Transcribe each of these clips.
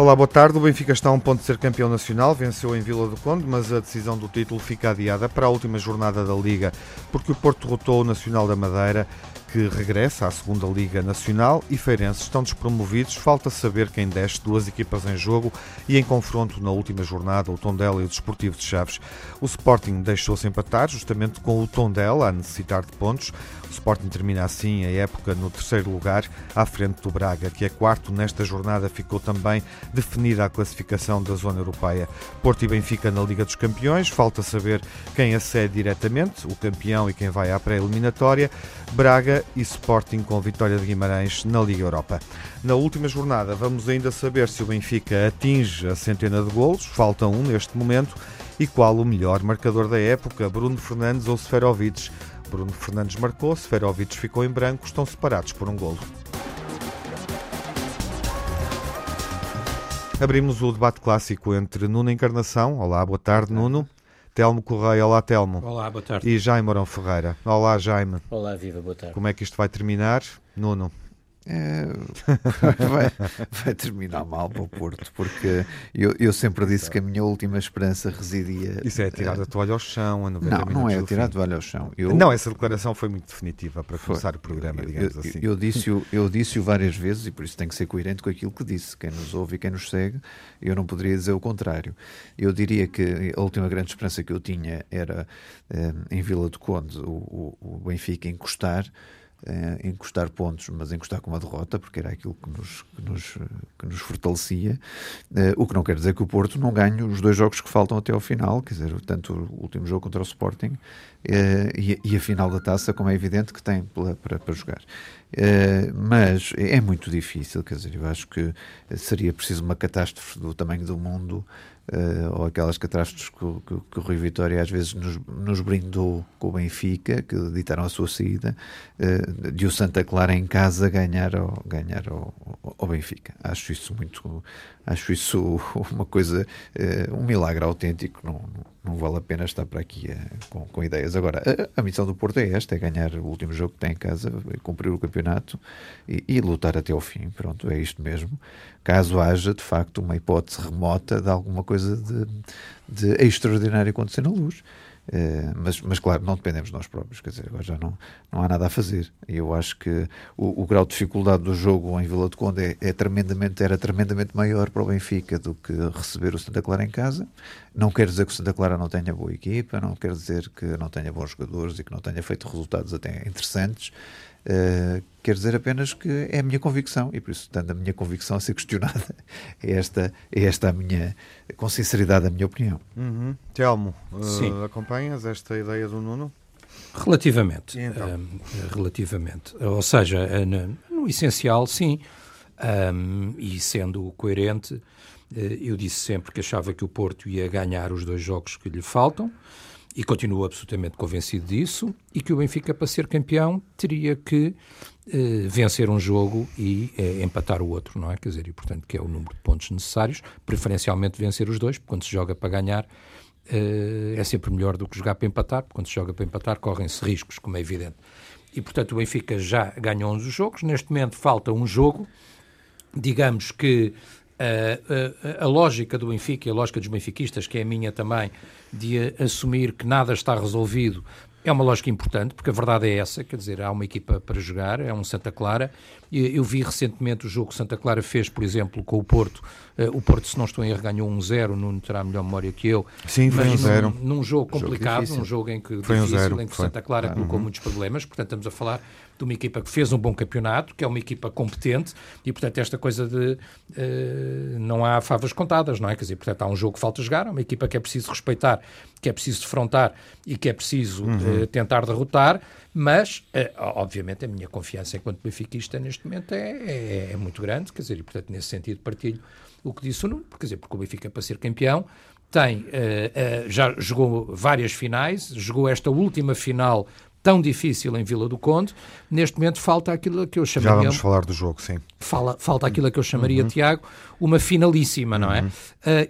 Olá, boa tarde. O Benfica está a um ponto de ser campeão nacional, venceu em Vila do Conde, mas a decisão do título fica adiada para a última jornada da Liga, porque o Porto derrotou o Nacional da Madeira que regressa à segunda Liga Nacional e Feirense estão despromovidos. Falta saber quem desce, duas equipas em jogo e em confronto na última jornada, o Tondela e o Desportivo de Chaves. O Sporting deixou-se empatar justamente com o Tondela a necessitar de pontos. O Sporting termina assim a época no terceiro lugar, à frente do Braga, que é quarto nesta jornada. Ficou também definida a classificação da zona europeia. Porto e Benfica na Liga dos Campeões. Falta saber quem acede diretamente, o campeão e quem vai à pré-eliminatória. Braga e Sporting com vitória de Guimarães na Liga Europa. Na última jornada, vamos ainda saber se o Benfica atinge a centena de golos, falta um neste momento, e qual o melhor marcador da época, Bruno Fernandes ou Seferovic. Bruno Fernandes marcou, Seferovic ficou em branco, estão separados por um golo. Abrimos o debate clássico entre Nuno Encarnação. Olá, boa tarde, Nuno. Telmo Correia. Olá, Telmo. Olá, boa tarde. E Jaime Morão Ferreira. Olá, Jaime. Olá, viva, boa tarde. Como é que isto vai terminar? Nuno. É, vai, vai, terminar mal para o Porto, porque eu, eu sempre disse que a minha última esperança residia. Isso é tirar a toalha ao chão, a 90 Não, não é tirar a toalha ao chão. Eu, não, essa declaração foi muito definitiva para começar foi, o programa, digamos eu, assim. Eu, disse-o eu disse várias vezes e por isso tem que ser coerente com aquilo que disse. Quem nos ouve e quem nos segue, eu não poderia dizer o contrário. Eu diria que a última grande esperança que eu tinha era eh, em Vila do Conde o, o, o Benfica encostar eh, encostar pontos, mas encostar com uma derrota, porque era aquilo que nos, que nos, que nos fortalecia. Eh, o que não quer dizer que o Porto não ganhe os dois jogos que faltam até ao final, quer dizer, tanto o último jogo contra o Sporting eh, e, e, a final da taça, como é evidente que tem para, para jogar. mas é muito difícil, quer dizer, eu acho que seria preciso uma catástrofe do tamanho do mundo uh, ou aquelas catástrofes que, que, que, o Rui Vitória às vezes nos, nos, brindou com o Benfica, que ditaram a sua saída, uh, de o Santa Clara em casa ganhar ao, ganhar ao, ao Benfica. Acho isso muito, acho isso uma coisa, uh, um milagre autêntico, não, não, vale a pena estar para aqui com, com, ideias. Agora, a, a, missão do Porto é esta, é ganhar o último jogo que tem em casa, cumprir o campeonato e, e lutar até ao fim, pronto, é isto mesmo. Caso haja, de facto, uma hipótese remota de alguma coisa coisa de, de extraordinário acontecer na luz. Uh, mas, mas, claro, não dependemos de nós próprios, quer dizer, agora já não, não há nada a fazer. E eu acho que o, o, grau de dificuldade do jogo em Vila de Conde é, é, tremendamente, era tremendamente maior para o Benfica do que receber o Santa Clara em casa. Não quer dizer que o Santa Clara não tenha boa equipa, não quer dizer que não tenha bons jogadores e que não tenha feito resultados até interessantes. Uh, quer dizer apenas que é a minha convicção e por isso, estando a minha convicção a ser questionada, é esta, é esta a minha, com sinceridade, a minha opinião. Uhum. Telmo, uh, acompanhas esta ideia do Nuno? Relativamente. Então? Um, relativamente. Ou seja, no, no essencial, sim. Um, e sendo coerente, eu disse sempre que achava que o Porto ia ganhar os dois jogos que lhe faltam e continuo absolutamente convencido disso, e que o Benfica, para ser campeão, teria que eh, vencer um jogo e eh, empatar o outro, não é? Quer dizer, e portanto, que é o número de pontos necessários, preferencialmente vencer os dois, porque quando se joga para ganhar eh, é sempre melhor do que jogar para empatar, porque quando se joga para empatar correm-se riscos, como é evidente. E portanto, o Benfica já ganhou 11 jogos, neste momento falta um jogo, digamos que a, a, a, lógica do Benfica e a lógica dos benfiquistas, que é a minha também, de assumir que nada está resolvido, é uma lógica importante, porque a verdade é essa, quer dizer, há uma equipa para jogar, é um Santa Clara. Eu vi recentemente o jogo que Santa Clara fez, por exemplo, com o Porto. Eh, o Porto, se não estou em erro, ganhou 1-0, um não terá melhor memória que eu. Sim, foi 1-0. Um num, num, jogo complicado, jogo num jogo em que foi difícil, um em que Santa Clara colocou uhum. muitos problemas, portanto estamos a falar de uma equipa que fez um bom campeonato, que é uma equipa competente e, portanto, esta coisa de uh, não há favas contadas, não é? Quer dizer, portanto, há um jogo que falta jogar, é uma equipa que é preciso respeitar, que é preciso defrontar e que é preciso uhum. uh, tentar derrotar, mas, uh, obviamente, a minha confiança enquanto benfiquista neste momento é, é, é, muito grande, quer dizer, e, portanto, nesse sentido partilho o que disse o Nuno, quer dizer, porque o Benfica, para ser campeão, tem, já jogou várias finais, jogou esta última final tão difícil em Vila do Conde, neste momento falta aquilo que eu chamaria... Já vamos falar do jogo, sim. Fala, falta aquilo que eu chamaria, uhum. Tiago, uma finalíssima, não é? Uh,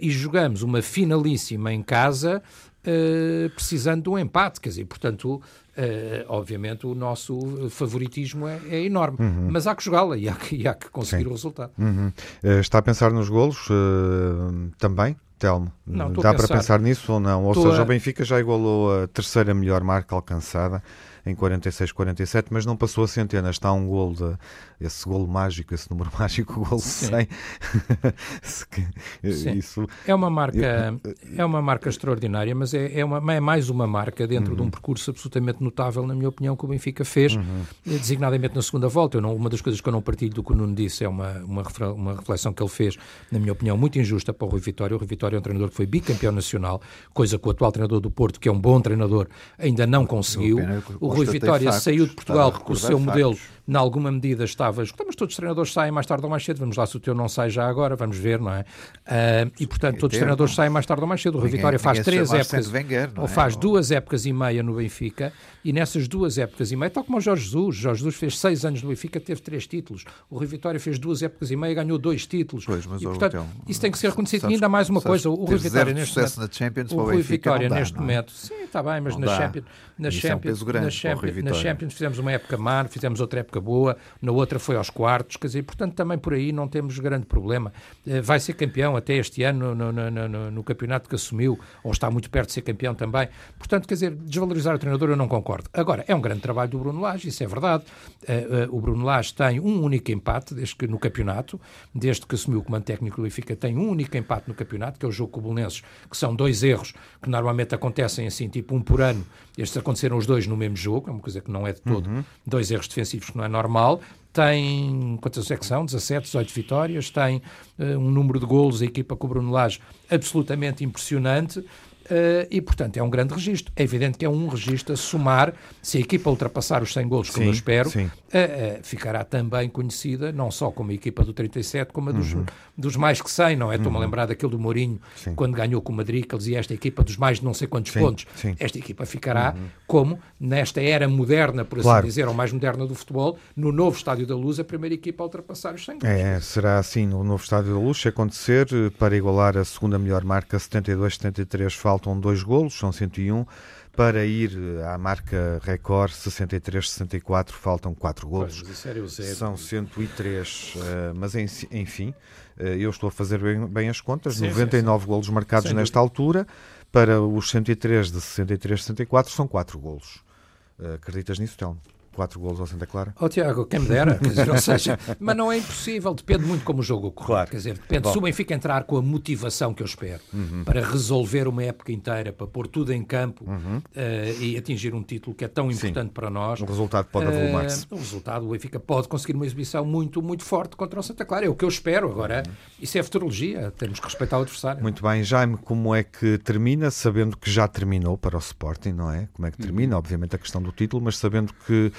e jogamos uma finalíssima em casa, uh, precisando de um empate, quer dizer, portanto, Uh, obviamente o nosso favoritismo é, é enorme, uhum. mas há que jogá-la e, há que, e há que conseguir Sim. o resultado. Uhum. Uh, está a pensar nos golos uh, também? Telmo, não, dá para pensar. nisso ou não? Ou seja, a... o Benfica já igualou a terceira melhor marca alcançada em 46-47, mas não passou a centenas. Está um gol, de, esse gol mágico, esse número mágico, o gol 100. Isso... É uma marca, é uma marca extraordinária, mas é, é, uma, é mais uma marca dentro uhum. de um uhum. percurso absolutamente notável, na minha opinião, que o Benfica fez, uhum. designadamente na segunda volta. Eu não, uma das coisas que eu não partilho do que o Nuno disse é uma, uma, uma reflexão que ele fez, na minha opinião, muito injusta para o Rui Vitória. O Rui Vitória é um treinador que foi bicampeão nacional, coisa que o atual treinador do Porto, que é um bom treinador, ainda não conseguiu. O Rui Vitória saiu de Portugal com o seu modelo em alguma medida estavas. Estamos todos os treinadores saem mais tarde ou mais cedo, vamos lá se o teu não sai já agora, vamos ver, não é? Uh, e portanto, todos os treinadores saem mais tarde ou mais cedo. O Rui Vitória faz três épocas, Wenger, ou é? faz duas épocas e meia no Benfica, e nessas duas épocas e meia, tal como o Jorge Jesus, Jorge Jesus fez seis anos no Benfica, teve três títulos. O Rui Vitória fez duas épocas e meia, ganhou dois títulos. Pois, mas e, portanto, então, isso tem que ser reconhecido. E ainda mais uma coisa, o Rui Vitória neste momento, na Champions, o Rui Vitória dá, neste é? momento, sim, está bem, mas na Champions, na Champions, na Champions, na Champions fizemos uma época má, fizemos outra época boa, na outra foi aos quartos, quer dizer, portanto também por aí não temos grande problema. Eh, vai ser campeão até este ano no, no, no, no, campeonato que assumiu, ou está muito perto de ser campeão também. Portanto, quer dizer, desvalorizar o treinador eu não concordo. Agora, é um grande trabalho do Bruno Lage, isso é verdade. Uh, uh, o Bruno Lage tem um único empate desde que, no campeonato, desde que assumiu o comando técnico do Benfica, tem um único empate no campeonato, que é o jogo com o Bolonenses, que são dois erros que normalmente acontecem assim, tipo um por ano. Estes aconteceram os dois no mesmo jogo, é uma coisa que não é de todo. Uhum. Dois erros defensivos que não é normal tem, quantas é que são? 17, 18 vitórias, tem uh, um número de golos, a equipa com o Bruno Lage absolutamente impressionante. Uh, e, portanto, é um grande registro. É evidente que é um registro a somar, se a equipa ultrapassar os 100 golos, como sim, eu espero, uh, uh, ficará também conhecida, não só como a equipa do 37, como a dos, uhum. dos mais que 100, não é? Estou-me a uhum. lembrar daquele do Mourinho, sim. quando ganhou com o Madrid, que ele dizia esta equipa dos mais de não sei quantos sim, pontos. Esta equipa ficará uhum. como, nesta era moderna, por assim claro. dizer, ou mais moderna do futebol, no novo Estádio da Luz, a primeira equipa a ultrapassar os 100 golos. É, será assim no novo Estádio da Luz, se acontecer, para igualar a segunda melhor marca, 72-73, faltam dois golos, são 101. Para ir à marca recorde 63-64, faltam 4 golos. São 103. Uh, eh, mas enfim, uh, eu estou a fazer bem, bem as contas. Sim, 99 sim, sim. golos marcados Sem nesta dúvida. altura. Para os 103 de 63-64 são 4 golos. Uh, acreditas nisso, Telmo? Quatro golos ao Santa Clara? Oh, Tiago, quem me dera, dizer, ou seja, mas não é impossível, depende muito como o jogo ocorre. Claro. Quer dizer, depende Bom. se o Benfica entrar com a motivação que eu espero uhum. para resolver uma época inteira, para pôr tudo em campo uhum. uh, e atingir um título que é tão importante Sim. para nós. O resultado pode avolumar-se. Uh, o resultado, o Benfica pode conseguir uma exibição muito, muito forte contra o Santa Clara. É o que eu espero. Agora, uhum. isso é futurologia, temos que respeitar o adversário. Muito bem, Jaime, como é que termina, sabendo que já terminou para o Sporting, não é? Como é que termina? Uhum. Obviamente a questão do título, mas sabendo que.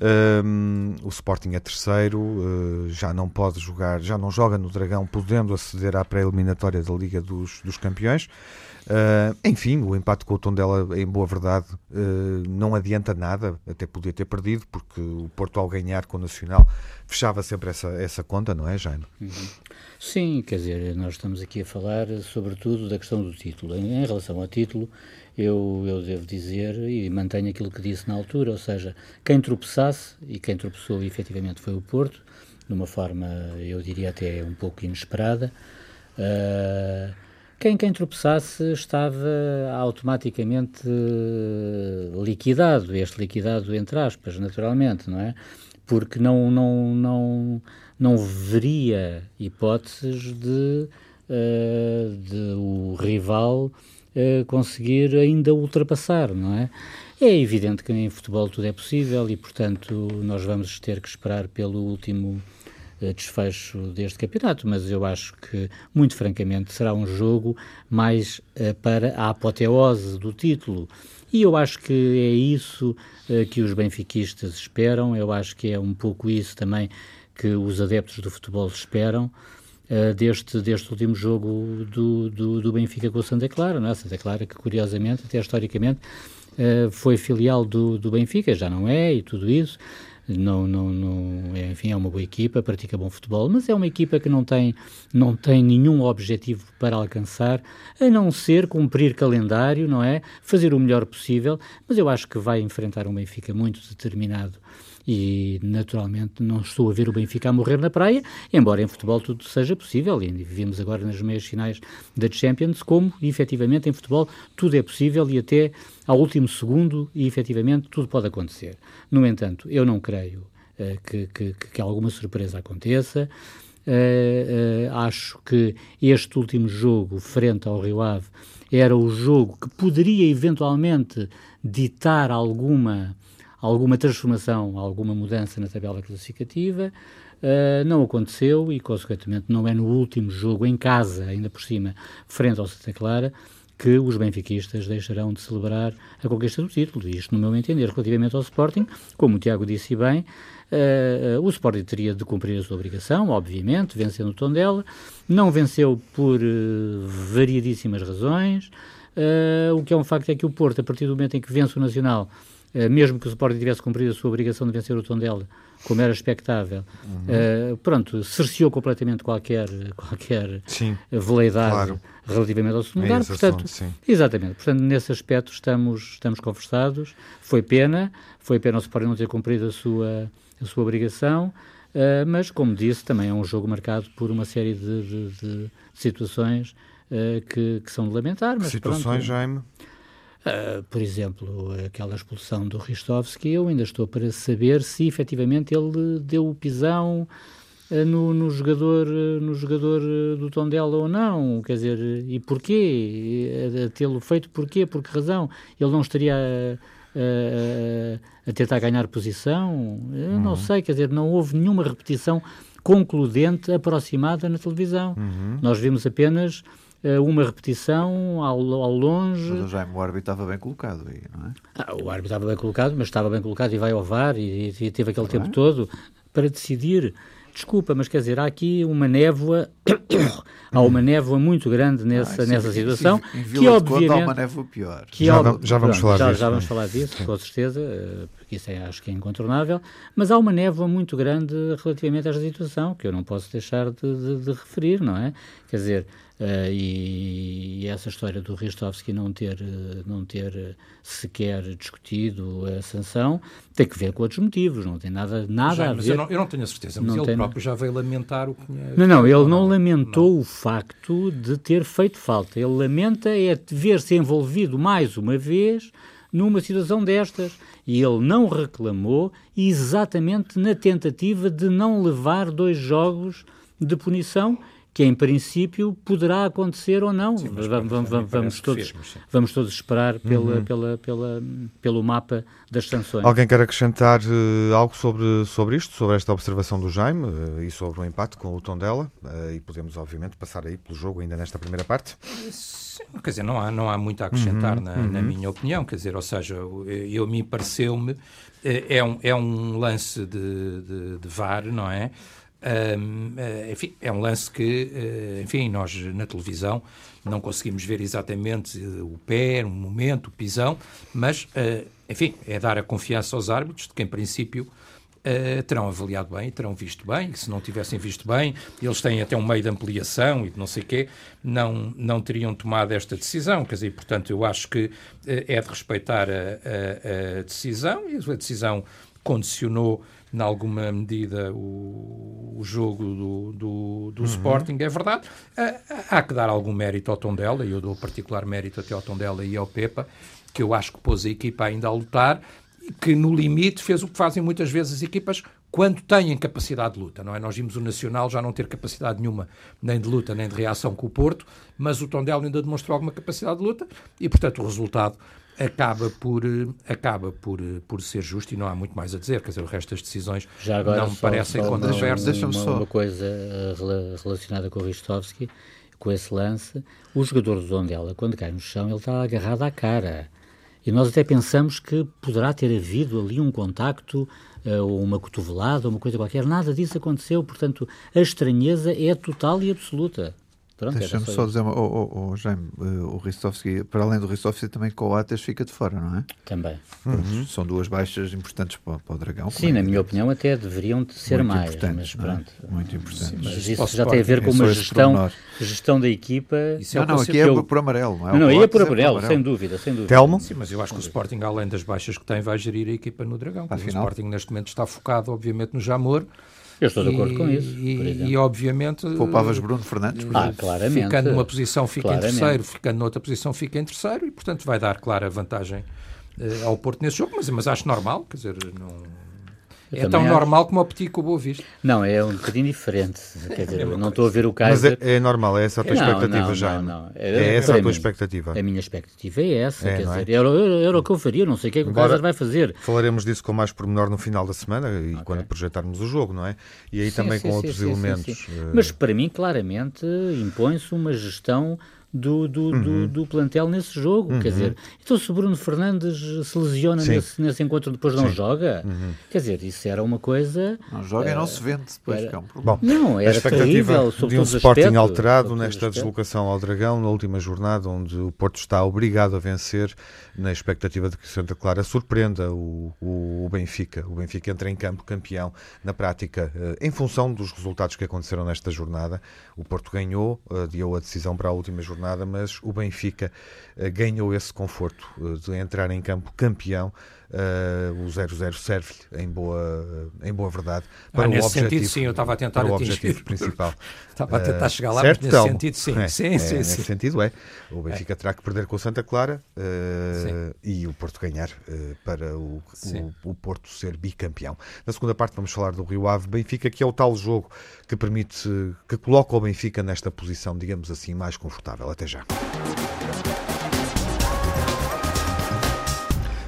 um, o Sporting é terceiro, uh, já não pode jogar, já não joga no Dragão, podendo aceder à pré-eliminatória da Liga dos, dos Campeões. Uh, enfim, o empate com o Tondela, em boa verdade, uh, não adianta nada, até podia ter perdido, porque o Porto, ao ganhar com o Nacional, fechava sempre essa, essa conta, não é, Jaime? Uhum. Sim, quer dizer, nós estamos aqui a falar, sobretudo, da questão do título. Em, em relação ao título, eu, eu devo dizer e mantenho aquilo que disse na altura, ou seja, quem e quem tropeçou efetivamente foi o Porto, de uma forma, eu diria até um pouco inesperada, uh, quem, quem tropeçasse estava automaticamente liquidado, este liquidado entre aspas, naturalmente, não é? Porque não, não, não, não veria hipóteses de, uh, de o rival uh, conseguir ainda ultrapassar, não é? É evidente que em futebol tudo é possível e, portanto, nós vamos ter que esperar pelo último uh, desfecho deste campeonato, mas eu acho que, muito francamente, será um jogo mais uh, para a apoteose do título. E eu acho que é isso uh, que os benfiquistas esperam, eu acho que é um pouco isso também que os adeptos do futebol esperam. Uh, deste, deste último jogo do, do, do, Benfica com o Santa Clara, não é? Santa Clara que curiosamente, até historicamente, uh, foi filial do, do Benfica, já não é, e tudo isso, não, não, não, é, enfim, é uma boa equipa, pratica bom futebol, mas é uma equipa que não tem, não tem nenhum objetivo para alcançar, a não ser cumprir calendário, não é? Fazer o melhor possível, mas eu acho que vai enfrentar um Benfica muito determinado e naturalmente não estou a ver o Benfica a morrer na praia, embora em futebol tudo seja possível, e vimos agora nas meias finais da Champions como, efetivamente, em futebol tudo é possível e até ao último segundo, e efetivamente tudo pode acontecer. No entanto, eu não creio uh, que, que, que, alguma surpresa aconteça. Uh, uh, acho que este último jogo, frente ao Rio Ave, era o jogo que poderia eventualmente ditar alguma alguma transformação, alguma mudança na tabela classificativa. Uh, não aconteceu e, consequentemente, não é no último jogo em casa, ainda por cima, frente ao Santa Clara, que os benfiquistas deixarão de celebrar a conquista do título. Isto, no meu entender, relativamente ao Sporting, como o Tiago disse bem, uh, uh, o Sporting teria de cumprir a sua obrigação, obviamente, vencendo o Tondela. Não venceu por variadíssimas razões. o que é um facto é que o Porto, a partir do momento em que vence o Nacional, mesmo que o Sporting tivesse cumprido a sua obrigação de vencer o Tondela, como era expectável, uhum. uh, pronto, cerceou completamente qualquer, qualquer sim, veleidade claro. relativamente ao segundo lugar. Portanto, exatamente. Portanto, nesse aspecto estamos, estamos conversados. Foi pena, foi pena o Sporting não ter cumprido a sua, a sua obrigação, uh, mas, como disse, também é um jogo marcado por uma série de, de, de situações uh, que, que, são de lamentar. Mas, situações, pronto, Jaime? Uh, por exemplo, aquela expulsão do Ristovski, eu ainda estou para saber se efetivamente ele deu o pisão uh, no, no, jogador, uh, no jogador do Tondela ou não, quer dizer, e porquê? Tê-lo feito porquê? Por que razão? Ele não estaria a, a tentar ganhar posição? Eu uhum. não sei, quer dizer, não houve nenhuma repetição concludente aproximada na televisão. Uhum. Nós vimos apenas uma repetição ao, ao longe. Mas o Jaime, o árbitro estava bem colocado aí, não é? Ah, o árbitro estava bem colocado, mas estava bem colocado e vai ao VAR e, e teve aquele tempo todo para decidir. Desculpa, mas quer dizer, há aqui uma névoa, há uma névoa muito grande nessa, ah, nessa situação. Em, em que obviamente. Há uma névoa pior. Que, já, ob... já vamos falar já, disso. Já vamos falar disso, com certeza, eh, porque isso é, acho que é incontornável. Mas há uma névoa muito grande relativamente a esta situação, que eu não posso deixar de, de, de referir, não é? Quer dizer, Uh, e, e, essa história do Ristovski não ter, eh, não ter sequer discutido a sanção tem que ver com outros motivos, não tem nada, nada já, a ver. Eu não, eu não, tenho a certeza, mas ele próprio já veio lamentar o que. Não, não, ele não lamentou não. o facto de ter feito falta. Ele lamenta é ver-se envolvido mais uma vez numa situação destas. E ele não reclamou exatamente na tentativa de não levar dois jogos de punição que em princípio poderá acontecer ou não. Sim, vamos, vamos, vamos todos, vamos todos esperar pela, uhum. pela, pela, pelo mapa das sanções. Alguém quer acrescentar uh, algo sobre, sobre isto, sobre esta observação do Jaime uh, e sobre o empate com o tom dela? Uh, e podemos, obviamente, passar aí pelo jogo ainda nesta primeira parte? Sim, quer dizer, não há, não há muito a acrescentar uhum, na, uhum. na, minha opinião, quer dizer, ou seja, eu, eu me pareceu-me, é um, é um lance de, de, de VAR, não é? Uh, enfim, é um lance que, uh, enfim, nós na televisão não conseguimos ver exatamente uh, o pé, o momento, o pisão, mas, enfim, é dar a confiança aos árbitros de que, em princípio, terão avaliado bem, terão visto bem, se não tivessem visto bem, eles têm até um meio de ampliação e de não sei quê, não, não teriam tomado esta decisão. Quer dizer, portanto, eu acho que é de respeitar a, a, a decisão e a decisão condicionou em alguma medida, o, o jogo do, do, do uhum. Sporting, é verdade. Há, que dar algum mérito ao Tondela, e eu dou particular mérito até ao Tondela e ao Pepa, que eu acho que pôs a equipa ainda a lutar, e que no limite fez o que fazem muitas vezes as equipas quando têm capacidade de luta, não é? Nós vimos o Nacional já não ter capacidade nenhuma, nem de luta, nem de reação com o Porto, mas o Tondela ainda demonstrou alguma capacidade de luta e, portanto, o resultado acaba por, acaba por, por ser justo e não há muito mais a dizer. Quer dizer, o resto das decisões não me parecem controversas. Uma, uma, uma coisa eh, relacionada com o Ristovski, com esse lance, o jogador do Zondela, quando cai no chão, ele está agarrado à cara. E nós até pensamos que poderá ter havido ali um contacto, uh, uma cotovelada, uma coisa qualquer. Nada disso aconteceu, portanto, a estranheza é total e absoluta. Deixa-me só, dizer, uma, oh, oh, oh, Jaime, uh, o Ristovski, para além do Ristovski, também Coates fica de fora, não é? Também. Uhum. São duas baixas importantes para, para o Dragão. Sim, na minha opinião, até deveriam ser Muito mais, mas é? pronto. É? Muito importante. Sim, mas isso já tem a ver com uma gestão, gestão da equipa. Isso é não, não, aqui é eu... por amarelo, não é? Não, não, aí é por amarelo, é por sem dúvida, sem dúvida. Telmo? Sim, mas eu acho que o Sporting, além das baixas que tem, vai gerir a equipa no Dragão. O Sporting, neste momento, está focado, obviamente, no Jamor. Eu estou de acordo e, com isso. E, e, obviamente. Poupavas Bruno Fernandes, por ah, claramente. Ficando numa posição, fica claramente. em terceiro, ficando noutra posição, fica em terceiro, e portanto vai dar clara vantagem uh, ao Porto nesse jogo, mas, mas acho normal, quer dizer, não. Eu é tão acho... normal como o Petit com o Boa Vista. Não, é um bocadinho diferente. Quer dizer, é não estou a ver o caso. Mas é, é, normal, é essa a tua não, expectativa não, já. Não, não. É, é essa a tua expectativa. A minha expectativa é essa. É, quer dizer, era, era, o que eu faria, não sei o que é que o Kaiser vai fazer. Falaremos disso com mais pormenor no final da semana e okay. quando projetarmos o jogo, não é? E aí sim, também sim, com sim, outros elementos. Uh... Mas para mim, claramente, impõe-se uma gestão do, do, uhum. do, do, plantel nesse jogo. Uhum. Quer dizer, então se o Bruno Fernandes se lesiona nesse, nesse encontro depois não Sim. joga, uhum. quer dizer, isso era uma coisa. Não joga uh, e não se vende depois, era, é um problema. Bom, não, era a expectativa terrível, de um Sporting aspectos, alterado nesta deslocação ao Dragão, na última jornada, onde o Porto está obrigado a vencer, na expectativa de que Santa Clara surpreenda o, o, o Benfica. O Benfica entra em campo campeão na prática, uh, em função dos resultados que aconteceram nesta jornada. O Porto ganhou, adiou a decisão para a última jornada jornada, mas o Benfica uh, ganhou esse conforto uh, de entrar em campo campeão. Uh, o 0-0 serve-lhe em boa, em boa verdade para ah, o nesse objetivo, sentido, sim, eu estava a tentar para atingir. o objetivo principal. estava a tentar chegar lá, certo, mas nesse sentido, sim. É, sim, é, sim, nesse sim. sentido é. O Benfica é. terá que perder com o Santa Clara e o Porto ganhar para o, o, o, Porto ser bicampeão. Na segunda parte vamos falar do Rio Ave Benfica, que é o tal jogo que permite, que coloca o Benfica nesta posição, digamos assim, mais confortável. Até já.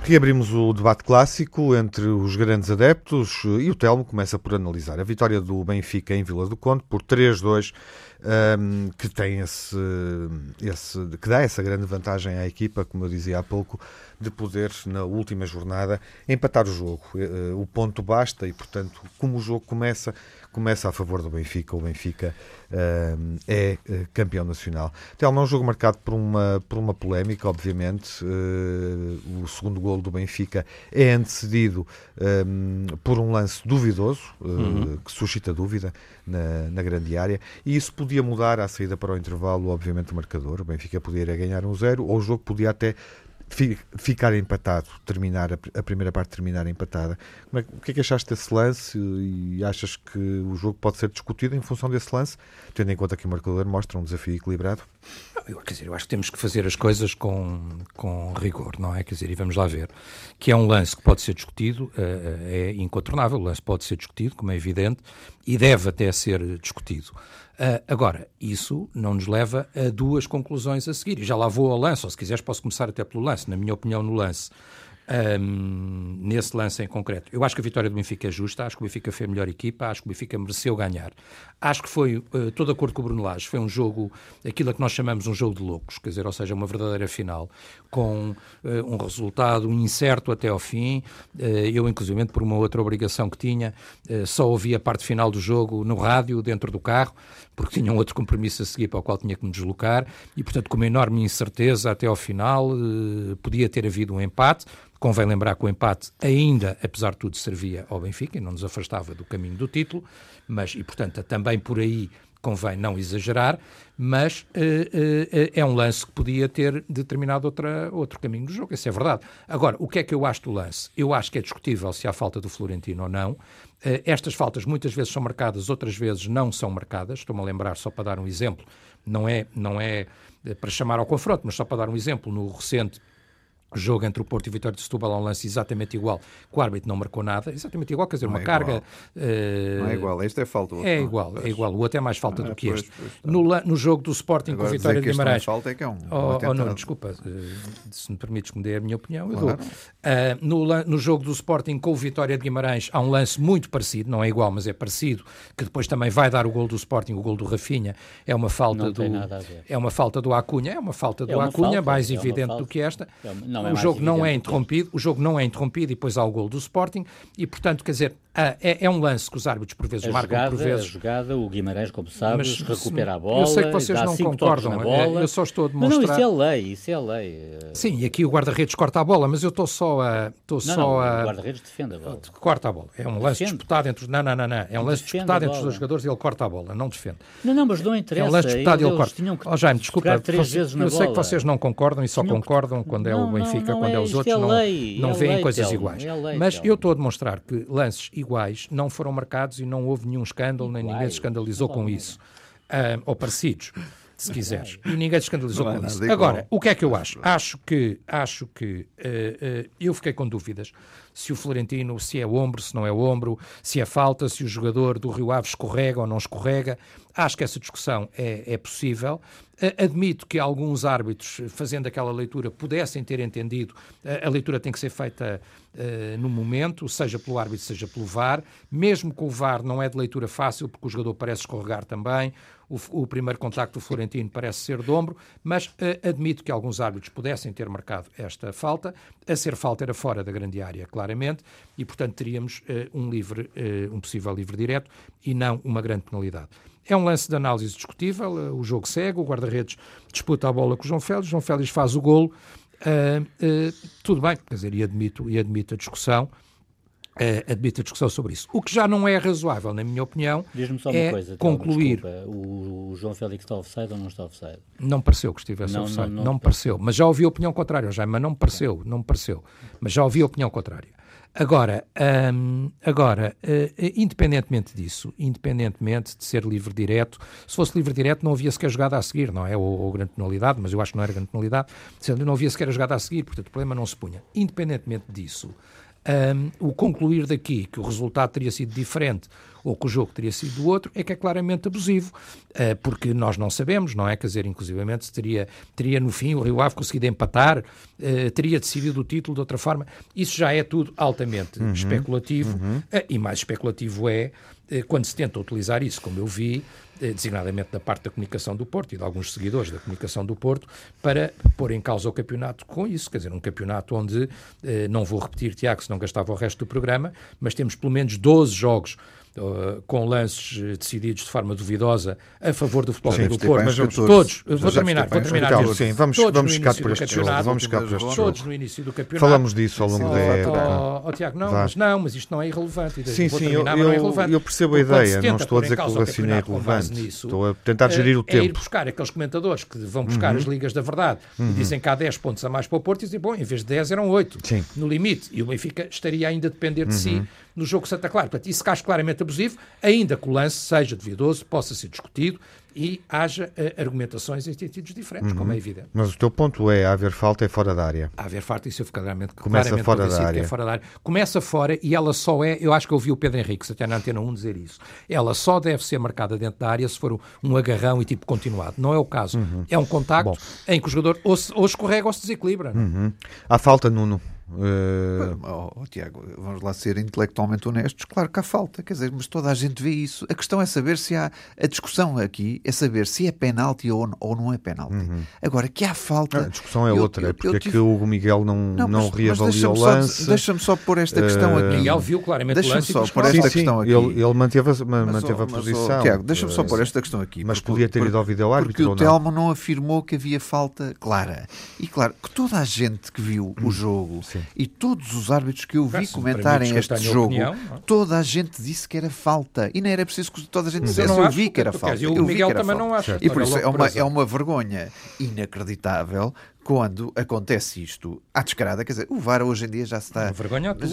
Reabrimos o debate clássico entre os grandes adeptos e o Telmo começa por analisar a vitória do Benfica em Vila do Conde por 3-2, um, que tem esse, esse, que dá essa grande vantagem à equipa, como eu dizia há pouco, de poder na última jornada empatar o jogo. Eh, o ponto basta e, portanto, como o jogo começa, começa a favor do Benfica. O Benfica uh, é uh, campeão nacional. Telmo, é um jogo marcado por uma, por uma polémica, obviamente. Uh, o segundo golo do Benfica é antecedido por um lance duvidoso, uhum. que suscita dúvida na, na grande área, e isso podia mudar à saída para o intervalo, obviamente, o marcador. O Benfica poderia ganhar um zero, ou o jogo podia até ficar empatado, terminar a, primeira parte terminar empatada. É, o que é que achaste desse lance e achas que o jogo pode ser discutido em função desse lance, tendo em conta que o marcador mostra um desafio equilibrado? Eu, quer dizer, eu acho que temos que fazer as coisas com, com rigor, não é? Quer dizer, e vamos lá ver. Que é um lance que pode ser discutido, é, é incontornável, o lance pode ser discutido, como é evidente, e deve até ser discutido. Uh, agora, isso não nos leva a duas conclusões a seguir. E já lá vou ao lance, ou se quiseres posso começar até pelo lance. Na minha opinião, no lance, um, nesse lance em concreto. Eu acho que a vitória do Benfica é justa, acho que o Benfica foi a melhor equipa, acho que o Benfica mereceu ganhar. Acho que foi, uh, todo de acordo com o Bruno Lage, foi um jogo, aquilo que nós chamamos um jogo de loucos, quer dizer, ou seja, uma verdadeira final, com uh, um resultado incerto até ao fim. Uh, eu, inclusive, por uma outra obrigação que tinha, só ouvi a parte final do jogo no rádio, dentro do carro, porque tinha um outro compromisso a seguir para o qual tinha que me deslocar, e, portanto, com uma enorme incerteza até ao final, podia ter havido um empate, Convém lembrar que o empate ainda, apesar de tudo, servia ao Benfica e não nos afastava do caminho do título, mas, e portanto, também por aí convém não exagerar, mas uh, uh, é um lance que podia ter determinado outra, outro caminho do jogo, isso é verdade. Agora, o que é que eu acho do lance? Eu acho que é discutível se há falta do Florentino ou não. Uh, estas faltas muitas vezes são marcadas, outras vezes não são marcadas. Estou-me a lembrar, só para dar um exemplo, não é, não é para chamar ao confronto, mas só para dar um exemplo, no recente jogo entre o Porto e o Vitória de Setúbal há um lance exatamente igual, que o árbitro não marcou nada, exatamente igual, quer dizer, não uma é carga... Uh, não é igual, este é falta. é igual, é igual, o outro é mais falta ah, do que pois, este. Pois, no, no jogo do Sporting Agora, com o Vitória de Guimarães... falta é que é um... Oh, oh não, desculpa, uh, se me permites que me dê a minha opinião, eu claro. dou. Uh, no, no jogo do Sporting com o Vitória de Guimarães há um lance muito parecido, não é igual, mas é parecido, que depois também vai dar o gol do Sporting, o gol do Rafinha, é uma falta não do... É uma falta do Acunha, é uma falta do é Acunha, falta, mais é evidente do que esta. É não, o jogo não é interrompido, o jogo não é interrompido e depois há o gol do Sporting e, portanto, quer dizer, Ah, é, é, um lance que os árbitros por vezes a marcam jogada, por vezes. A jogada, o Guimarães, como sabes, mas, recupera a bola. Eu sei que vocês não concordam. É. Eu só estou a demonstrar. Não, não, isso é lei, isso é lei. Sim, e aqui o guarda-redes corta a bola, mas eu estou só a. Estou não, só não, a... O guarda-redes defende a bola. Corta a bola. É um lance defende. disputado entre os. Não, não, não, não. É um lance disputado entre os dois jogadores e ele corta a bola, não defende. Não, não, mas não interessa. É um lance disputado e ele corta. Oh, Jaime, desculpa. Três vezes na eu sei que vocês não concordam e só concordam quando é o Benfica, quando é os outros. Não veem coisas iguais. Mas eu estou a demonstrar que lances iguais não foram marcados e não houve nenhum escândalo, nem ninguém se escandalizou com isso. Uh, ou parecidos, se quiseres. E ninguém se escandalizou com isso. Agora, o que é que eu acho? Acho que, acho que uh, uh, eu fiquei com dúvidas se o Florentino, se é ombro, se não é ombro, se é falta, se o jogador do Rio Ave escorrega ou não escorrega. Acho que essa discussão é, é possível. Admito que alguns árbitros, fazendo aquela leitura, pudessem ter entendido. A leitura tem que ser feita uh, no momento, seja pelo árbitro, seja pelo VAR. Mesmo com o VAR, não é de leitura fácil, porque o jogador parece escorregar também. O, o primeiro contacto do Florentino parece ser de ombro, mas uh, admito que alguns árbitros pudessem ter marcado esta falta. A ser falta era fora da grande área, claramente, e portanto teríamos uh, um, livre, um possível livre direto e não uma grande penalidade. É um lance de análise discutível, eh, o jogo segue, o guarda-redes disputa a bola com o João Félix, João Félix faz o golo, uh, uh, tudo bem, quer dizer, e admito, e admito a discussão, uh, admito a discussão sobre isso. O que já não é razoável, na minha opinião, Diz-me só é uma coisa, concluir... Desculpa, o João Félix está offside ou não está offside? Não pareceu que estivesse não, offside, não, não, não pareceu, mas já ouvi a opinião contrária, já, mas não me pareceu, não me pareceu, mas já ouvi a opinião contrária. Agora, um, agora uh, independentemente disso, independentemente de ser livre direto, se fosse livre direto não havia sequer jogada a seguir, não é? Ou, ou grande penalidade, mas eu acho que não era grande penalidade, sendo não havia sequer a jogada a seguir, portanto o problema não se punha. Independentemente disso, um, o concluir daqui que o resultado teria sido diferente ou que o jogo teria sido outro, é que é claramente abusivo, uh, porque nós não sabemos, não é? Quer dizer, inclusivamente, se teria, teria no fim o Rio Ave conseguido empatar, uh, teria decidido o título de outra forma. Isso já é tudo altamente uhum, especulativo, uhum. Uh, e mais especulativo é quando se tenta utilizar isso, como eu vi, designadamente da parte da comunicação do Porto e de alguns seguidores da comunicação do Porto, para pôr em causa o campeonato com isso. Quer dizer, um campeonato onde, não vou repetir, Tiago, se não gastava o resto do programa, mas temos pelo menos 12 jogos com lances decididos de forma duvidosa a favor do futebol do Porto. Mas todos, todos vou terminar, vou terminar. Sim, vamos, vamos ficar por este jogo. Vamos ficar por este jogo. Todos no início do campeonato. Falamos disso ao longo da época. Tiago, não, mas não, mas isto não é irrelevante. Sim, sim, eu, eu, percebo a ideia, não estou a dizer que o raciocínio é irrelevante. Estou a tentar gerir o tempo. É ir buscar aqueles comentadores que vão buscar as ligas da verdade e uhum. dizem que há 10 pontos a mais para o Porto e dizem, bom, em vez de 10 eram 8 no limite. E o Benfica estaria ainda a depender de si uhum no jogo Santa Clara. Portanto, isso acho claramente abusivo, ainda que o lance seja duvidoso, possa ser discutido e haja uh, argumentações em sentidos diferentes, uhum. como é evidente. Mas o teu ponto é haver falta é fora da área. Haver falta, isso eu fico claramente, Começa claramente fora da área. É fora da área. Começa fora e ela só é, eu acho que eu ouvi o Pedro Henrique, até na Antena 1 dizer isso, ela só deve ser marcada dentro da área se for um agarrão e tipo continuado. Não é o caso. Uhum. É um contacto Bom. em que o jogador ou, se, ou escorrega ou se desequilibra. É? Uhum. Há falta, Nuno. Uh... Oh, oh, Tiago, vamos lá ser intelectualmente honestos. Claro que há falta, quer dizer, mas toda a gente vê isso. A questão é saber se há. A discussão aqui é saber se é penalti ou, ou não é penalti. Uhum. Agora, que há falta. A discussão é eu, outra, eu, é porque tive... é que o Hugo Miguel não, não, não mas, reavalia o lance. Deixa-me só pôr esta questão uh... aqui. Miguel viu claramente deixa o lance. Deixa-me só pôr esta sim, questão sim, aqui. Ele, ele manteve, a, manteve mas, a posição. Oh, Tiago, deixa-me só pôr esta questão aqui. Mas podia ter ido ao vídeo árbitro. Porque o Telmo não afirmou que havia falta clara. E claro, que toda a gente que viu o hum, jogo e todos os árbitros que eu vi comentarem este jogo, opinião, toda a gente disse que era falta. E não era preciso que toda a gente dissesse, eu, eu vi que era falta. Vi que era também falta. não acha. E por isso é uma, é uma vergonha inacreditável quando acontece isto à descarada, quer dizer, o VAR hoje em dia já se está,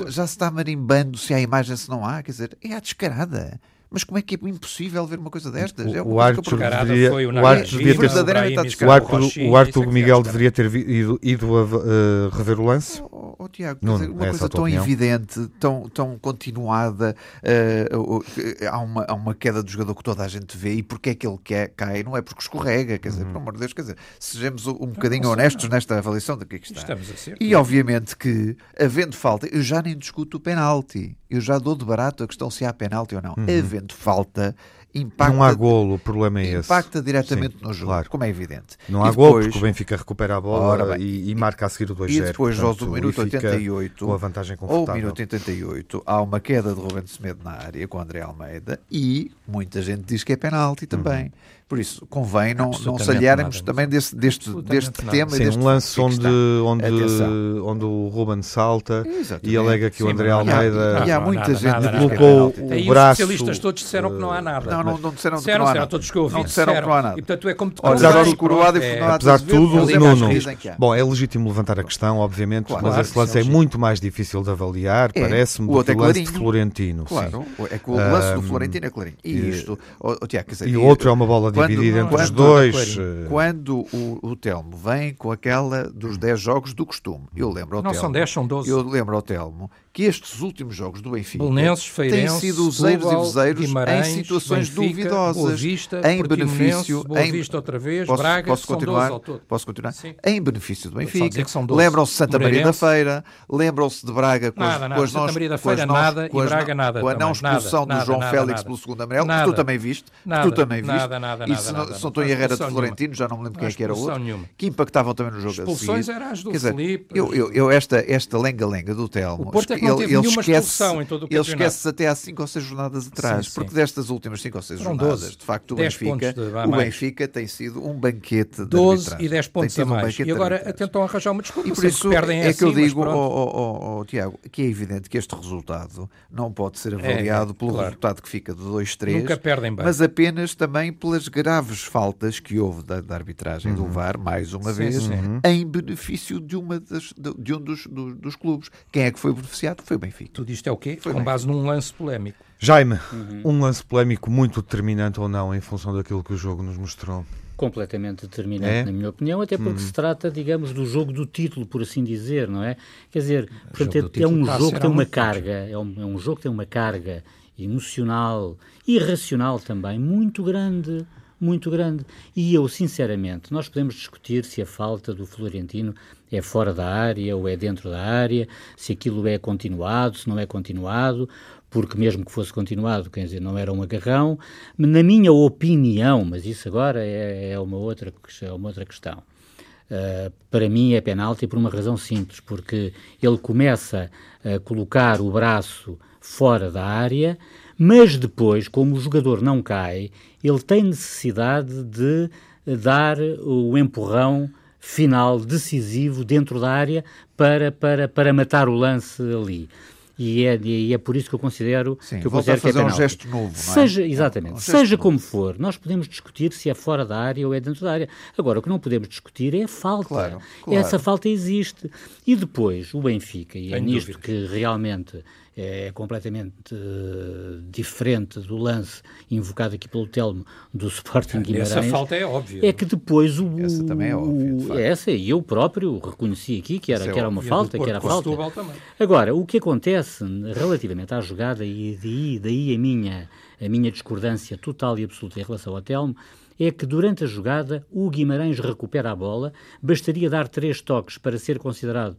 já se está marimbando se há imagem, se não há, quer dizer, é à descarada. Mas como é que é impossível ver uma coisa destas? É uma o árbitro deveria, o árbitro devia ter, o árbitro, o árbitro Miguel deveria ter ido, ido a uh, rever o lance? Oh, oh, Tiago, não, dizer, uma coisa tão opinião? evidente, tão, tão continuada, uh, há, uma, há uma queda do jogador que toda a gente vê e porque é que ele quer, cai? Não é porque escorrega, quer dizer, uhum. pelo amor de Deus, quer dizer, sejamos um bocadinho não, honestos não. nesta avaliação do que é que está. Estamos a ser, e obviamente que, havendo falta, eu já nem discuto o penalti, eu já dou de barato a questão se há penalti ou não. Uhum havendo falta, impacta. Não há golo, o problema é esse. Impacta diretamente Sim, no jogo, claro. como é evidente. Não há golo depois- porque o Benfica recupera a bola e, e marca a seguir o 2-0. E depois, portanto, aos minuto e fica 88, com a vantagem ou confortável. minuto 88, há uma queda de Ruben Semedo na área com o André Almeida e muita gente diz que é penalti também. Uhum. Por isso, convém não, não aliarmos também deste, deste, deste nada. tema. e Sim, deste um lance que onde, onde, Atenção. onde o Ruben salta e Exatamente. alega que o Sim, André não há- Almeida E há muita nada, gente nada, que nada. diz que é colocou penalti. Aí o os braço. especialistas todos disseram que não há nada. Não, não, não disseram que disseram, não há disseram, nada. todos que ouvi Não disseram que não há nada. E portanto é como te Olha, Apesar de- o coroado e é, Apesar de tudo, é Nuno, que que bom, é legítimo levantar a questão, obviamente, Claro, mas claro, esse lance é é muito mais difícil de avaliar, É, parece-me, o do que é o lance de. Florentino. Claro, é que o lance do Florentino é clarinho. Isto, oh, oh, Tiago, quer dizer, E o outro é uma bola quando- dividida entre os quando- dois. clarinho. eh, Quando o, o Telmo vem com aquela dos 10 jogos do costume, eu lembro ao Não Telmo, são 10, são 12. Eu lembro ao Telmo que estes últimos jogos do Benfica Belenenses, têm sido useiros e vezeiros em situações Benfica, duvidosas. Boa Vista, em benefício. Boa em, Vista outra vez, posso, Braga, posso continuar? 12 ao todo. Posso continuar? Sim. Em benefício do Benfica. que são 12. Lembram-se de Santa Maria da. Feira, lembram-se de Braga com Nada, nada. com as Santa nós- Maria da Feira, nós- nada, e Braga, nada Com a não expulsão do João nada, Félix nada. pelo segundo amarelo, que tu também viste, que Nada, tu também viste. nada, nada, e nada, se, não- estou em errado de Florentino, já não me lembro quem é que era outro, que impactavam também no jogo a Expulsões seguir. eram as do Felipe. eu, esta lenga-lenga do Telmo, É não ele, teve ele nenhuma esquece, expulsão em todo o ele campeonato. esquece até há 5 ou 6 jornadas atrás, Sim, porque sim. destas últimas 5 ou 6 Foram jornadas, 12. de facto, o 10 Benfica, de- o. Benfica tem sido um banquete de 12 arbitragem. e 10 Tem pontos a um mais. banquete E agora tentam arranjar uma desculpa. E por isso perdem é que eu assim, digo, ó, ó, ó, Tiago, que é evidente que este resultado não pode ser avaliado É, pelo claro. resultado que fica de 2-3, Nunca perdem bem. mas apenas também pelas graves faltas que houve da, da arbitragem do VAR, mais uma Sim, vez, em benefício de, uma das, de, de um dos, do- dos clubes. Quem é que foi beneficiado? Foi o Benfica. Tudo isto é o quê? Foi Com base num lance polémico. Jaime, Uhum. um lance polémico muito determinante ou não, em função daquilo que o jogo nos mostrou. completamente determinante, É? na minha opinião, até porque se trata, digamos, do jogo do título, por assim dizer, não é? Quer dizer, portanto, é, é um a jogo que tem uma carga, é um, é um jogo que tem uma carga emocional, irracional também, muito grande, muito grande. E eu, sinceramente, nós podemos discutir se a falta do Florentino é fora da área ou é dentro da área, se aquilo é continuado, se não é continuado, porque mesmo que fosse continuado, quer dizer, não era um agarrão. Na minha opinião, mas isso agora é, é uma, outra, é uma outra questão. Uh, para mim é penalti por uma razão simples, porque ele começa a colocar o braço fora da área, mas depois, como o jogador não cai, ele tem necessidade de dar o empurrão final decisivo dentro da área para, para, para matar o lance ali. E é, e é por isso que eu considero Sim, que eu a considero que é fazer um gesto novo, não é? Seja, exatamente, Um seja novo. como for, nós podemos discutir se é fora da área ou é dentro da área. Agora, o que não podemos discutir é a falta. Claro, claro. Essa falta existe. E depois, o Benfica, e é nisto dúvidas. que realmente é completamente eh, diferente do lance invocado aqui pelo Telmo do Sporting Guimarães. Essa falta é óbvia. É que depois o. Essa também é óbvia, o-. Essa, e eu próprio reconheci aqui que era, Essa é que era uma óbvia. falta, que era falta. Agora, o que acontece relativamente à jogada, e daí, daí a, minha, a minha discordância total e absoluta em relação ao Telmo, é que durante a jogada o Guimarães recupera a bola, bastaria dar três toques para ser considerado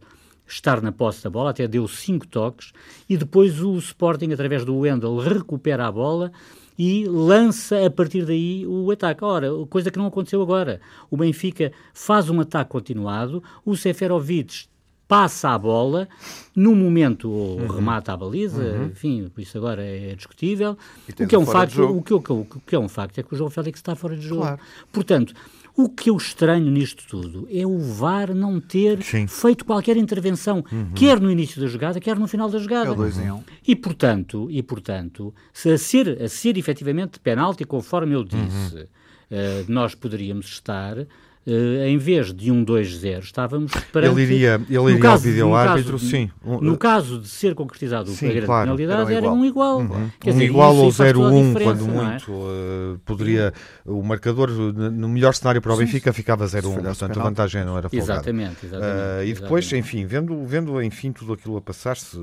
estar na posse da bola, até deu cinco toques, e depois o Sporting, através do Wendel, recupera a bola e lança a partir daí o ataque. Ora, coisa que não aconteceu agora. O Benfica faz um ataque continuado, o Seferovic passa a bola, num momento ou remata a baliza, enfim, isso agora é discutível. E O que é um facto, o que, o, que, o que é um facto é que o João Félix está fora de jogo. Claro. Portanto, o que eu estranho nisto tudo é o VAR não ter Sim. feito qualquer intervenção, quer no início da jogada, quer no final da É jogada. o 2 em 1. Um. E portanto, e portanto, se a ser, a ser efetivamente penalti, conforme eu disse, eh, nós poderíamos estar, eh, em vez de um 2-0, estávamos perante... Ele iria, ele iria ao caso- no vídeo-árbitro, caso- sim. Um- No caso de ser concretizado Sim, a grande claro, penalidade, era era um um igual. Quer um dizer, igual ou aí faz toda a 0-1, diferença, quando é? muito, eh, poderia o marcador, no melhor cenário para o Benfica, ficava 0-1, falhasse o portanto a vantagem não era folgada. Exatamente, exatamente. Ah, e depois, exatamente. enfim, vendo, vendo enfim tudo aquilo a passar-se,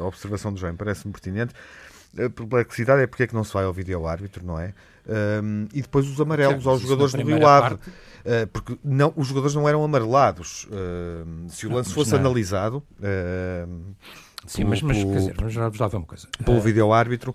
a observação do João parece-me pertinente. A perplexidade é porque é que não se vai ao vídeo árbitro, não é? Ahm, e depois os amarelos aos mas jogadores do Rio Ave. parte- Ah, porque não, os jogadores não eram amarelados. Ahm, se o lance mas fosse não. analisado, ahm, Sim, mas, mas quer dizer, vamos lá ver uma coisa. Pelo uh, vídeo-árbitro,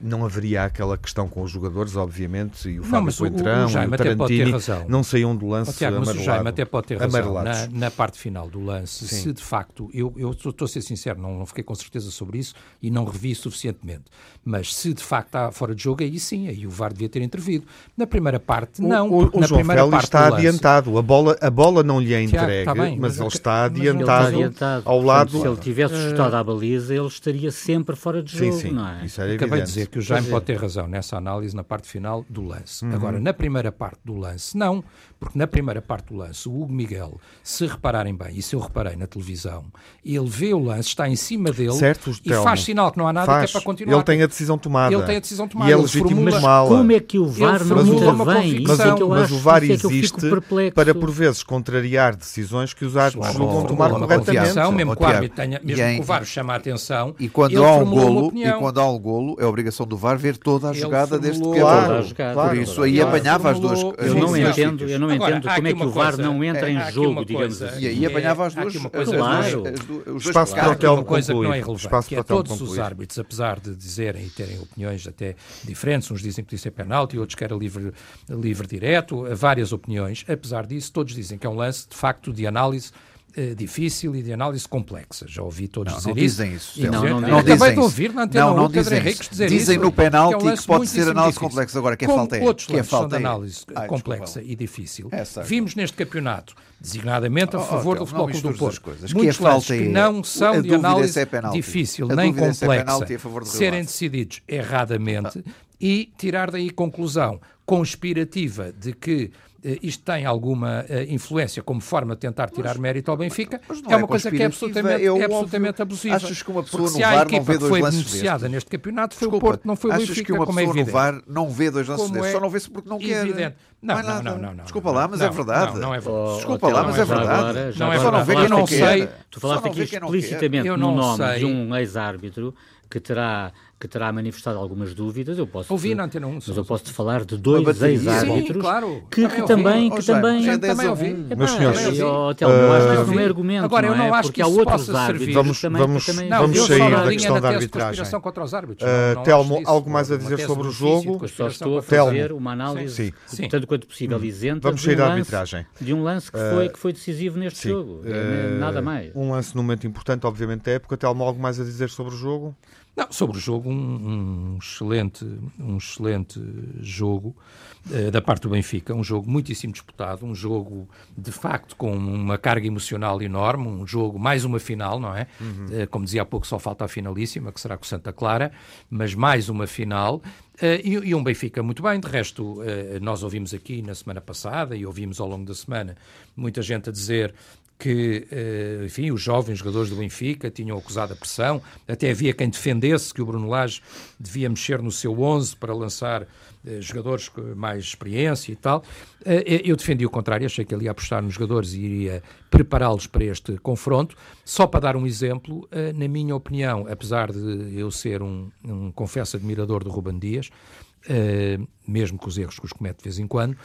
não haveria aquela questão com os jogadores, obviamente, e o Fábio Coentrão, o, o, o Tarantini, não saíam do lance oh, Tiago, mas o Jaime até pode ter razão na, na, parte final do lance. Sim. Se de facto, eu, eu estou a ser sincero, não, não fiquei com certeza sobre isso e não revi suficientemente, mas se de facto está fora de jogo, aí sim, aí o VAR devia ter intervido. Na primeira parte, não. O, o na João primeira Félix está adiantado, a bola, a bola não lhe é entregue, Tiago, bem, mas, mas, ele está adiantado, ele está adiantado ao lado. Se ele tivesse chutado à baliza, ele estaria sempre fora de jogo, sim, sim. não é? Isso é Acabei de dizer que o Jaime pode ter razão nessa análise na parte final do lance. Uhum. Agora, na primeira parte do lance, não, porque na primeira parte do lance, o Hugo Miguel, se repararem bem, isso eu reparei na televisão, ele vê o lance, está em cima dele certo, e faz sinal que não há nada faz. que é para continuar. Ele tem a decisão tomada. Ele tem a decisão tomada. E é legítimo mas tomá-la. como é que o VAR não intervém? Mas, é mas o VAR é existe para, por vezes, contrariar decisões que os árbitros julgam tomar corretamente. Mesmo que o árbitro tenha, mesmo que o VAR chame a atenção, e quando há um golo, e quando há um golo, é obrigação do VAR ver toda a jogada desde que claro, Por isso aí apanhava as duas. Eu não entendo, eu não entendo como é que o VAR não entra em jogo, digamos assim. E aí apanhava as duas. Claro. Espaço para o Telmo coisa que não é relevante, que é todos os árbitros, apesar de dizerem e terem opiniões até diferentes, uns dizem que isso é penalti, outros que era livre, livre direto, várias opiniões, apesar disso, todos dizem que é um lance, de facto, de análise uh, difícil e de análise complexa. Já ouvi todos não, dizer não isso. Dizem isso. Não, não, não, não dizem de ouvir na antena não, não dizem Henriques dizer dizem isso. no penalti que, é um que pode ser análise difícil. complexa. Agora, que é Como falta é? outros que é falta de análise Ai, complexa e difícil. É Vimos neste campeonato, designadamente a favor oh, do Futebol Clube do Porto, coisas. muitos que é falta que não são de análise é difícil nem complexa, serem decididos erradamente e tirar daí conclusão conspirativa de que isto tem alguma uh, influência como forma de tentar tirar mas, mérito ao Benfica, é, é uma coisa que é absolutamente, é, é absolutamente abusiva. Achas que uma pessoa Porque no VAR a equipa não vê que foi dois beneficiada neste campeonato foi Desculpa, o Porto, não foi o achas Benfica, que uma como é pessoa evidente. no VAR não vê dois lances desses, é só não vê-se porque não quer. Evidente. Não, não, não, não, não, Desculpa lá, mas é verdade. Não, não é verdade. Desculpa lá, mas é verdade. Não é Só não vê quem não quer. Tu falaste aqui explicitamente no nome de um ex-árbitro que terá que terá manifestado algumas dúvidas. Eu posso ouvi na Antena 1, mas eu posso te falar de dois ex-árbitros claro, que, que também que também é também ouvi. Meus senhores, eu, até, eu acho que isso não é argumento, Agora, eu não, é? acho que há outros árbitros vamos, também, vamos, também não, vamos sair da questão da arbitragem. contra os árbitros. Uh, Telmo, algo mais a dizer sobre o jogo? Só estou a fazer uma análise, tanto quanto possível, isenta vamos sair da arbitragem. de um lance que foi, que foi decisivo neste jogo. Nada mais. Um lance num momento importante, obviamente, da época. Telmo, algo mais a dizer sobre o jogo? Não, sobre o jogo, um, um excelente, um excelente jogo uh, da parte do Benfica, um jogo muitíssimo disputado, um jogo de facto com uma carga emocional enorme, um jogo mais uma final, não é? Uhum. Uh, como dizia há pouco, só falta a finalíssima, que será com Santa Clara, mas mais uma final. Uh, e, e, um Benfica muito bem, de resto, nós ouvimos aqui na semana passada e ouvimos ao longo da semana muita gente a dizer que, eh, enfim, os jovens jogadores do Benfica tinham acusado a pressão, até havia quem defendesse que o Bruno Lage devia mexer no seu 11 para lançar eh, jogadores com mais experiência e tal. Eh, eu defendi o contrário, achei que ele ia apostar nos jogadores e iria prepará-los para este confronto. Só para dar um exemplo, na minha opinião, apesar de eu ser um, um confesso admirador do Ruben Dias, mesmo com os erros que os comete de vez em quando,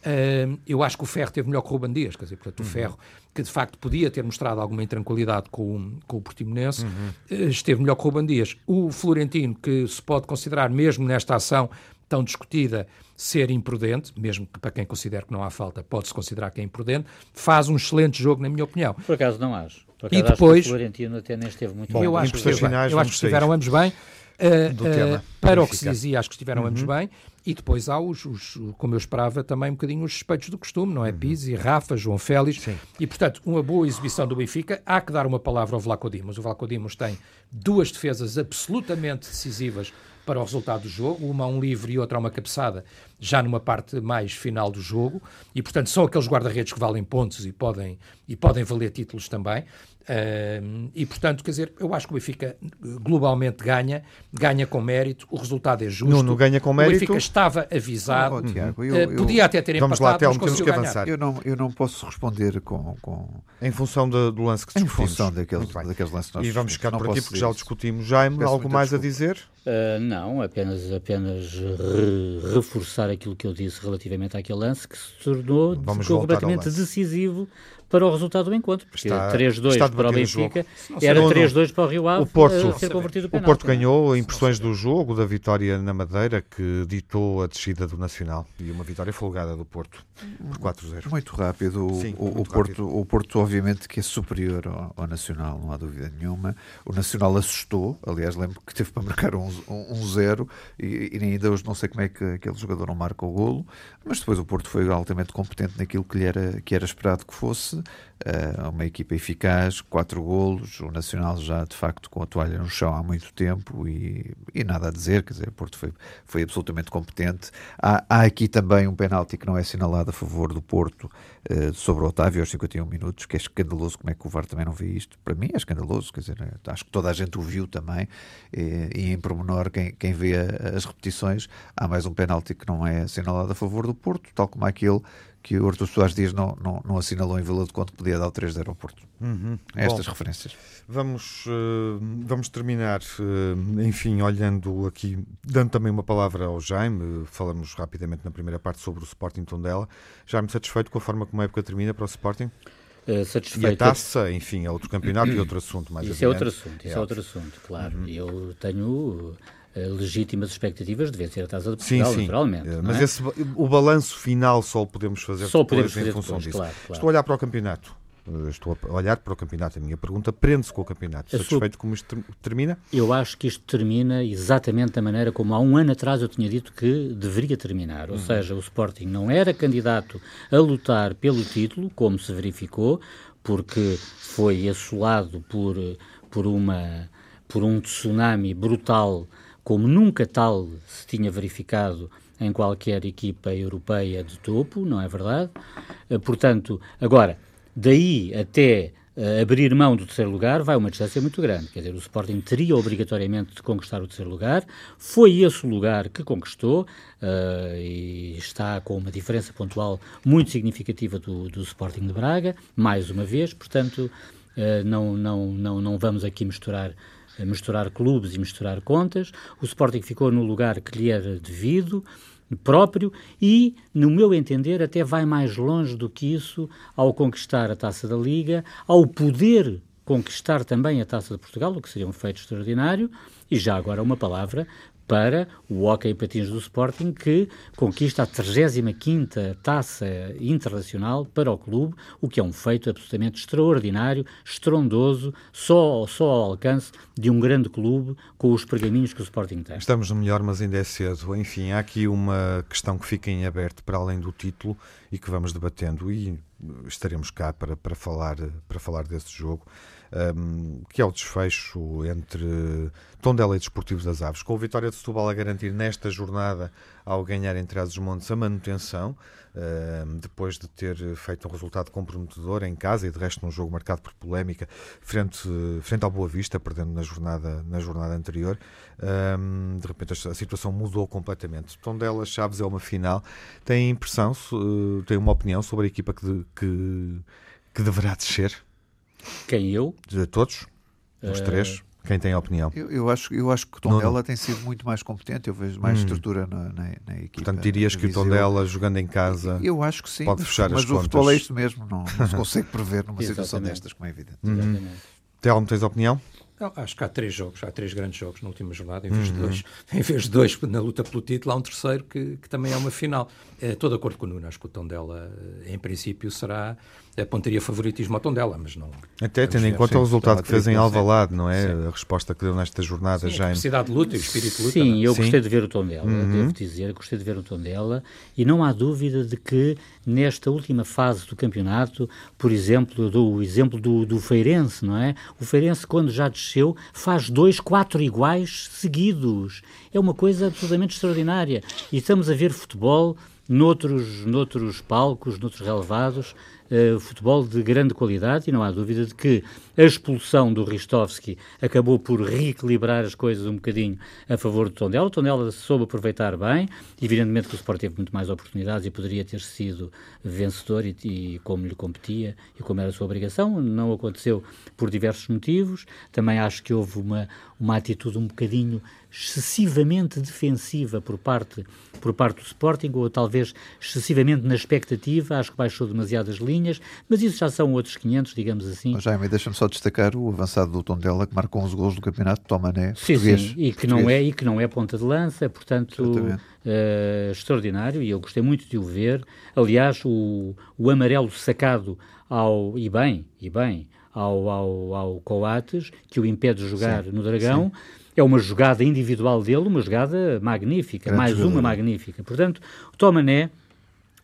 Uh, eu acho que o Ferro teve melhor que o Ruben Dias, quer dizer, portanto, o uhum. Ferro, que de facto podia ter mostrado alguma intranquilidade com, com o Portimonense, uhum. uh, esteve melhor que o Ruben Dias. O Florentino, que se pode considerar, mesmo nesta ação tão discutida, ser imprudente, mesmo que para quem considera que não há falta, pode-se considerar que é imprudente, faz um excelente jogo, na minha opinião. Por acaso não acho. Por acaso e depois, acho que o Florentino até nem esteve muito bom. Eu acho, que, eu acho que estiveram ambos bem. Uh, uh, para o que se dizia, acho que estiveram uhum. ambos bem. E depois há os, os, como eu esperava, também um bocadinho os suspeitos do costume, não é? Uhum. Pizzi, Rafa, João Félix. Sim. E, portanto, uma boa exibição do Benfica. Há que dar uma palavra ao Vlaco Dimos. O Vlaco Dimos tem duas defesas absolutamente decisivas para o resultado do jogo, uma a um livre e outra a uma cabeçada, já numa parte mais final do jogo, e portanto são aqueles guarda-redes que valem pontos e podem, e podem valer títulos também. Uh, e portanto, quer dizer, eu acho que o Benfica globalmente ganha, ganha com mérito, o resultado é justo. Nuno ganha com mérito. O Benfica estava avisado, oh, Tiago, eu, uh, podia até ter vamos empatado, lá, Telmo, temos que avançar. Eu não, eu não posso responder com, com... Em função de, do lance que discutimos. Em função daqueles, daqueles lances E vamos ficar por aqui porque já o discutimos. Jaime, algo mais desculpa. a dizer? Uh, não, apenas, apenas re, reforçar aquilo que eu disse relativamente àquele lance que se tornou completamente decisivo para o resultado do encontro, porque 3-2 para o Benfica era 3-2 para o Rio Ave o Porto, a ser convertido o, o Porto ganhou impressões do jogo, da vitória na Madeira, que ditou a descida do Nacional e uma vitória folgada do Porto por 4-0. Muito rápido. Sim, o, muito o, Porto, rápido. o Porto, obviamente, que é superior ao, ao, Nacional, não há dúvida nenhuma. O Nacional assustou, aliás, lembro que teve para marcar um 0 um, um e, e ainda hoje não sei como é que aquele jogador não marca o golo, mas depois o Porto foi altamente competente naquilo que lhe era, que era esperado que fosse. Uh, uma equipa eficaz, quatro golos, o Nacional já de facto com a toalha no chão há muito tempo e, e nada a dizer, quer dizer, o Porto foi, foi absolutamente competente. Há, há aqui também um penalti que não é assinalado a favor do Porto uh, sobre o Otávio aos 51 minutos, que é escandaloso, como é que o VAR também não vê isto? Para mim é escandaloso, quer dizer, acho que toda a gente o viu também e, e em pormenor, quem, quem vê as repetições, há mais um penalti que não é assinalado a favor do Porto, tal como aquele que o Artur Soares Dias não, não, não assinalou em Vila de Conto que podia dar o 3 de aeroporto. Uhum. Estas Bom, referências. Vamos, uh, vamos terminar, uh, enfim, olhando aqui, dando também uma palavra ao Jaime, falamos rapidamente na primeira parte sobre o Sporting Tondela. Jaime, satisfeito com a forma como a época termina para o Sporting? Uh, satisfeito. E a taça, enfim, é outro campeonato e outro assunto. Mais isso adiante. é outro assunto, isso é, é outro assunto, claro. Uhum. Eu tenho eh, legítimas expectativas de vencer a Taça de Portugal, sim, sim. naturalmente. Eh, mas é? esse, o balanço final só o podemos fazer só podemos fazer em função depois, disso. Claro, claro. Estou a olhar para o campeonato. Eh, estou a olhar para o campeonato. A minha pergunta prende-se com o campeonato. Satisfeito sua... como isto termina? Eu acho que isto termina exatamente da maneira como há um ano atrás eu tinha dito que deveria terminar. Ou uhum. seja, o Sporting não era candidato a lutar pelo título, como se verificou, porque foi assolado por, por, uma, por um tsunami brutal como nunca tal se tinha verificado em qualquer equipa europeia de topo, não é verdade? Eh, portanto, agora, daí até uh, abrir mão do terceiro lugar vai uma distância muito grande. Quer dizer, o Sporting teria obrigatoriamente de conquistar o terceiro lugar. Foi esse o lugar que conquistou uh, e está com uma diferença pontual muito significativa do, do Sporting de Braga, mais uma vez. Portanto, uh, não, não, não, não vamos aqui misturar misturar clubes e misturar contas. O Sporting ficou no lugar que lhe era devido, próprio, e, no meu entender, até vai mais longe do que isso ao conquistar a taça da Liga, ao poder conquistar também a taça de Portugal, o que seria um feito extraordinário. E já agora uma palavra para o Hockey Patins do Sporting, que conquista a 35ª taça internacional para o clube, o que é um feito absolutamente extraordinário, estrondoso, só, só ao alcance de um grande clube com os pergaminhos que o Sporting tem. Estamos no melhor, mas ainda é cedo. Enfim, há aqui uma questão que fica em aberto para além do título e que vamos debatendo e estaremos cá para, para, falar, para falar desse jogo um, que é o desfecho entre Tondela e Desportivos das Aves, com a vitória de Setúbal a garantir nesta jornada, ao ganhar entre as montes a manutenção, um, depois de ter feito um resultado comprometedor em casa e de resto num jogo marcado por polémica, frente, frente ao Boa Vista, perdendo na jornada, na jornada anterior. Um, de repente a situação mudou completamente. Tondela Chaves é uma final. Tem impressão, tem uma opinião sobre a equipa que, que, que deverá descer? Quem eu? De todos? Os uh... três? Quem tem a opinião? Eu, eu, acho, eu acho que o Tondela tem sido muito mais competente, eu vejo mais hum. estrutura na, na, na, equipa. Portanto, dirias que o Tondela, jogando em casa, eu acho que sim, pode fechar mas, as mas contas. Mas o futebol é isto mesmo, não, não se consegue prever numa situação destas, como é evidente. Uhum. Telmo, tens opinião? Não, acho que há três jogos, há três grandes jogos na última jornada, em vez, uhum. de, dois, em vez de dois na luta pelo título, há um terceiro que, que também é uma final. Estou de acordo com o Nuno, acho que o Tondela, em princípio, será apontaria favoritismo ao Tondela, mas não. Até tendo em conta sim, o resultado que fez em Alvalade, não é? Sim. A resposta que deu nesta jornada sim, já. A capacidade de luta e o espírito de luta. Sim, é? eu gostei de ver o Tondela, uhum. devo dizer, gostei de ver o Tondela e não há dúvida de que nesta última fase do campeonato, por exemplo, do exemplo do, do Feirense, não é? O Feirense, quando já desceu, faz dois, quatro iguais seguidos. É uma coisa absolutamente extraordinária. E estamos a ver futebol noutros, noutros palcos, noutros relevados, uh, futebol de grande qualidade e não há dúvida de que a expulsão do Ristovski acabou por reequilibrar as coisas um bocadinho a favor do Tondela. O Tondela soube aproveitar bem, evidentemente que o Sport teve muito mais oportunidades e poderia ter sido vencedor e, e como lhe competia e como era a sua obrigação, não aconteceu por diversos motivos. Também acho que houve uma, uma atitude um bocadinho excessivamente defensiva por parte, por parte do Sporting, ou talvez excessivamente na expectativa, acho que baixou demasiadas linhas mas isso já são outros 500, digamos assim. Oh, Jaime, deixa-me só destacar o avançado do Tondela que marcou 11 gols do campeonato, Tomané, sim, português. Sim, e que, não é, e que não é ponta de lança, portanto, uh, extraordinário, e eu gostei muito de o ver. Aliás, o, o amarelo sacado ao, e bem, e bem, ao, ao, ao Coates, que o impede de jogar sim, no Dragão. Sim. É uma jogada individual dele, uma jogada magnífica, Grande mais jogador. uma magnífica. Portanto, o Tomané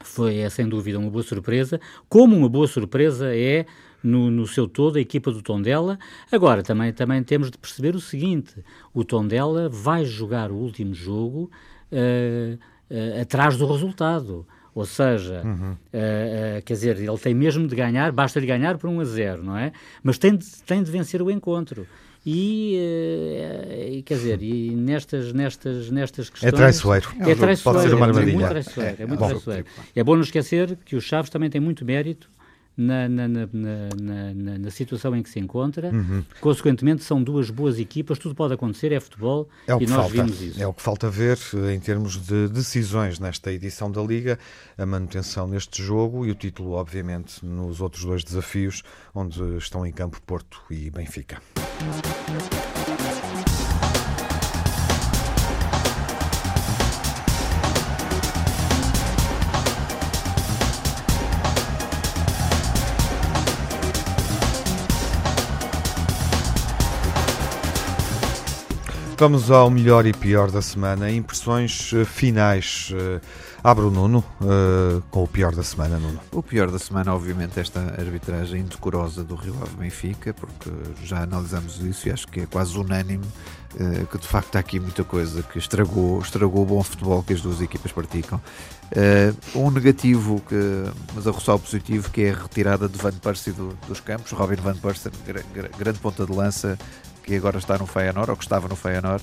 foi, é sem dúvida, uma boa surpresa, como uma boa surpresa é no, no, seu todo a equipa do Tondela. Agora, também, também temos de perceber o seguinte: o Tondela vai jogar o último jogo uh, uh, atrás do resultado. Ou seja, uhum. uh, quer dizer, ele tem mesmo de ganhar, basta-lhe ganhar por 1 a 0, não é? Mas tem de, tem de vencer o encontro. E, uh, quer dizer, e nestas, nestas, nestas questões. É traiçoeiro. É, traiçoeiro. Pode ser uma armadilha. É muito traiçoeiro. É, é muito bom. traiçoeiro. É bom não esquecer que o Chaves também tem muito mérito na, na, na, na, na situação em que se encontra. Uhum. Consequentemente, são duas boas equipas, tudo pode acontecer, é futebol é e nós falta. vimos isso. É o que falta ver eh, em termos de decisões nesta edição da Liga, a manutenção neste jogo e o título, obviamente, nos outros dois desafios, onde estão em campo Porto e Benfica. Vamos ao melhor e pior da semana. Impressões eh, finais. Eh, abre o Nuno uh, com o pior da semana, Nuno. O pior da semana, obviamente, esta arbitragem indecorosa do Rio Ave Benfica, porque já analisamos isso e acho que é quase unânime uh, que de facto há aqui muita coisa que estragou, estragou o bom futebol que as duas equipas praticam. Uh, um negativo, que, mas a roçar positivo, que é a retirada de Van Persie do, dos campos. Robin Van Persie, grande ponta de lança, que agora está no Feyenoord, ou que estava no Feyenoord,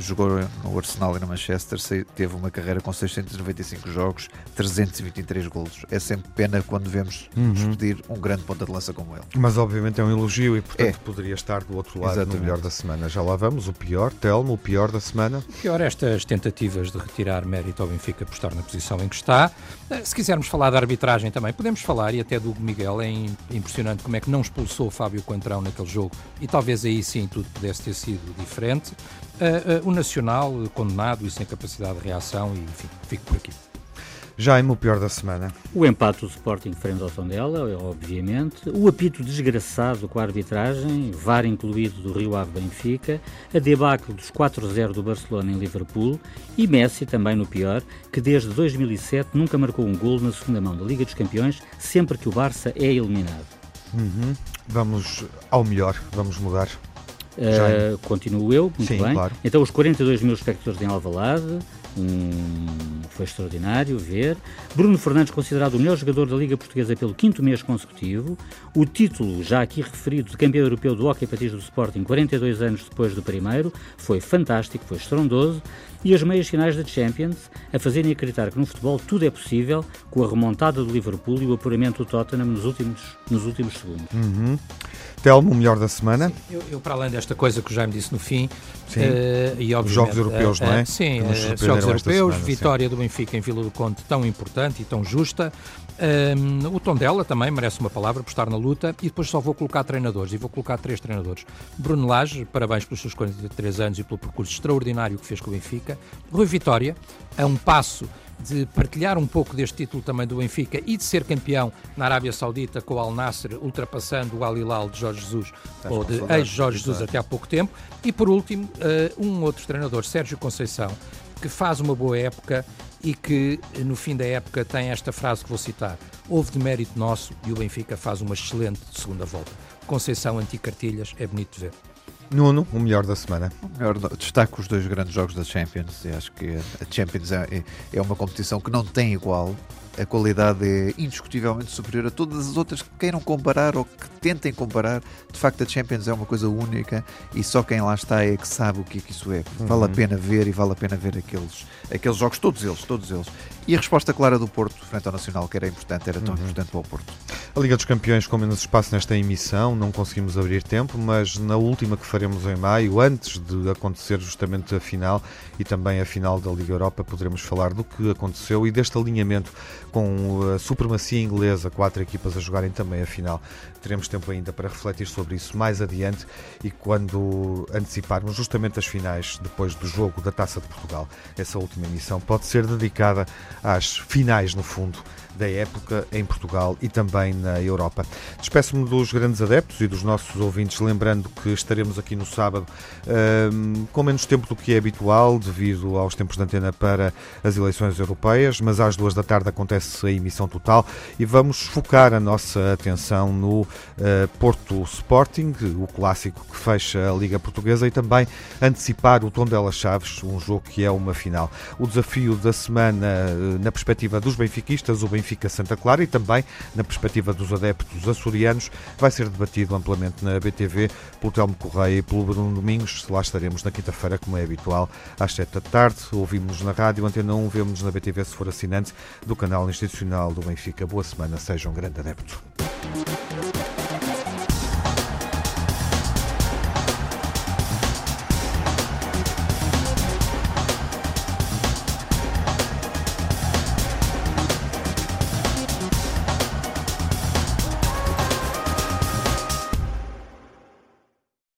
jogou no Arsenal e no Manchester, teve uma carreira com 695 jogos, 323 golos. É sempre pena quando vemos uhum. despedir um grande ponta de lança como ele. Mas obviamente é um elogio e portanto é. poderia estar do outro lado Exatamente. no melhor da semana. Já lá vamos, o pior, Telmo, o pior da semana. O pior estas tentativas de retirar mérito ao Benfica por estar na posição em que está. Eh, se quisermos falar da arbitragem também, podemos falar, e até do Miguel, é impressionante como é que não expulsou o Fábio Coentrão naquele jogo, e talvez aí sim tudo pudesse ter sido diferente. Uh, uh, o Nacional condenado e sem capacidade de reação, e enfim, fico por aqui. Jaime, o pior da semana. O empate do Sporting frente ao Tondela, obviamente. O apito desgraçado com a arbitragem, VAR incluído do Rio Ave Benfica. A debacle dos 4-0 do Barcelona em Liverpool. E Messi, também no pior, que desde 2007 nunca marcou um gol na segunda mão da Liga dos Campeões, sempre que o Barça é eliminado. Uhum. Vamos ao melhor, vamos mudar. Uh, continuo eu, muito Sim, bem. Claro. Então, os 42 mil espectadores em Alvalade, um, foi extraordinário ver. Bruno Fernandes, considerado o melhor jogador da Liga Portuguesa pelo quinto mês consecutivo. O título, já aqui referido, de campeão europeu do Hockey Patins do Sporting, 42 anos depois do primeiro, foi fantástico, foi estrondoso. E as meias finais da Champions, a fazerem acreditar que no futebol tudo é possível, com a remontada do Liverpool e o apuramento do Tottenham nos últimos, nos últimos segundos. Uhum. Telmo, o melhor da semana? Eu, eu, para além desta coisa que o Jaime disse no fim, sim. Uh, e Os Jogos Europeus, uh, não é? Uh, sim, os Jogos Europeus, semana, vitória sim. do Benfica em Vila do Conde tão importante e tão justa. Um, o Tondela também merece uma palavra por estar na luta e depois só vou colocar treinadores e vou colocar três treinadores. Bruno Lage, parabéns pelos seus 43 anos e pelo percurso extraordinário que fez com o Benfica. Rui Vitória, a um passo de partilhar um pouco deste título também do Benfica e de ser campeão na Arábia Saudita com o Al Nasser, ultrapassando o Al Hilal de Jorge Jesus, Estás ou de ex-Jorge Jesus até há pouco tempo. E por último, uh, um outro treinador, Sérgio Conceição, que faz uma boa época e que no fim da época tem esta frase que vou citar: Houve de mérito nosso e o Benfica faz uma excelente segunda volta. Conceição anti-cartilhas, é bonito de ver. Nuno, o melhor da semana. O melhor, destaco os dois grandes jogos da Champions. Eu acho que a Champions é, é uma competição que não tem igual. A qualidade é indiscutivelmente superior a todas as outras que queiram comparar ou que tentem comparar. De facto, a Champions é uma coisa única e só quem lá está é que sabe o que é que isso é. Vale uhum. a pena ver e vale a pena ver aqueles, aqueles jogos, todos eles, todos eles. E a resposta clara do Porto frente ao Nacional, que era importante, era tão uhum. importante para o Porto. A Liga dos Campeões com menos espaço nesta emissão, não conseguimos abrir tempo, mas na última que faremos em maio, antes de acontecer justamente a final e também a final da Liga Europa, poderemos falar do que aconteceu e deste alinhamento com a supremacia inglesa, quatro equipas a jogarem também a final. Teremos tempo ainda para refletir sobre isso mais adiante e quando anteciparmos justamente as finais depois do jogo da Taça de Portugal. Essa última emissão pode ser dedicada às finais, no fundo, da época em Portugal e também na Europa. Despeço-me dos grandes adeptos e dos nossos ouvintes, lembrando que estaremos aqui no sábado um, com menos tempo do que é habitual, devido aos tempos de antena para as eleições europeias, mas às duas da tarde acontece a emissão total e vamos focar a nossa atenção no uh, Porto Sporting, o clássico que fecha a Liga Portuguesa, e também antecipar o Tondela Chaves, um jogo que é uma final. O desafio da semana, uh, na perspectiva dos benfiquistas, o Benfica Benfica Santa Clara e também na perspectiva dos adeptos açorianos vai ser debatido amplamente na BTV pelo Telmo Correia e pelo Bruno Domingos. Lá estaremos na quinta-feira, como é habitual, às 7 da tarde. Ouvimos-nos na rádio, Antena 1, vemos-nos na BTV se for assinante do canal institucional do Benfica. Boa semana, seja um grande adepto.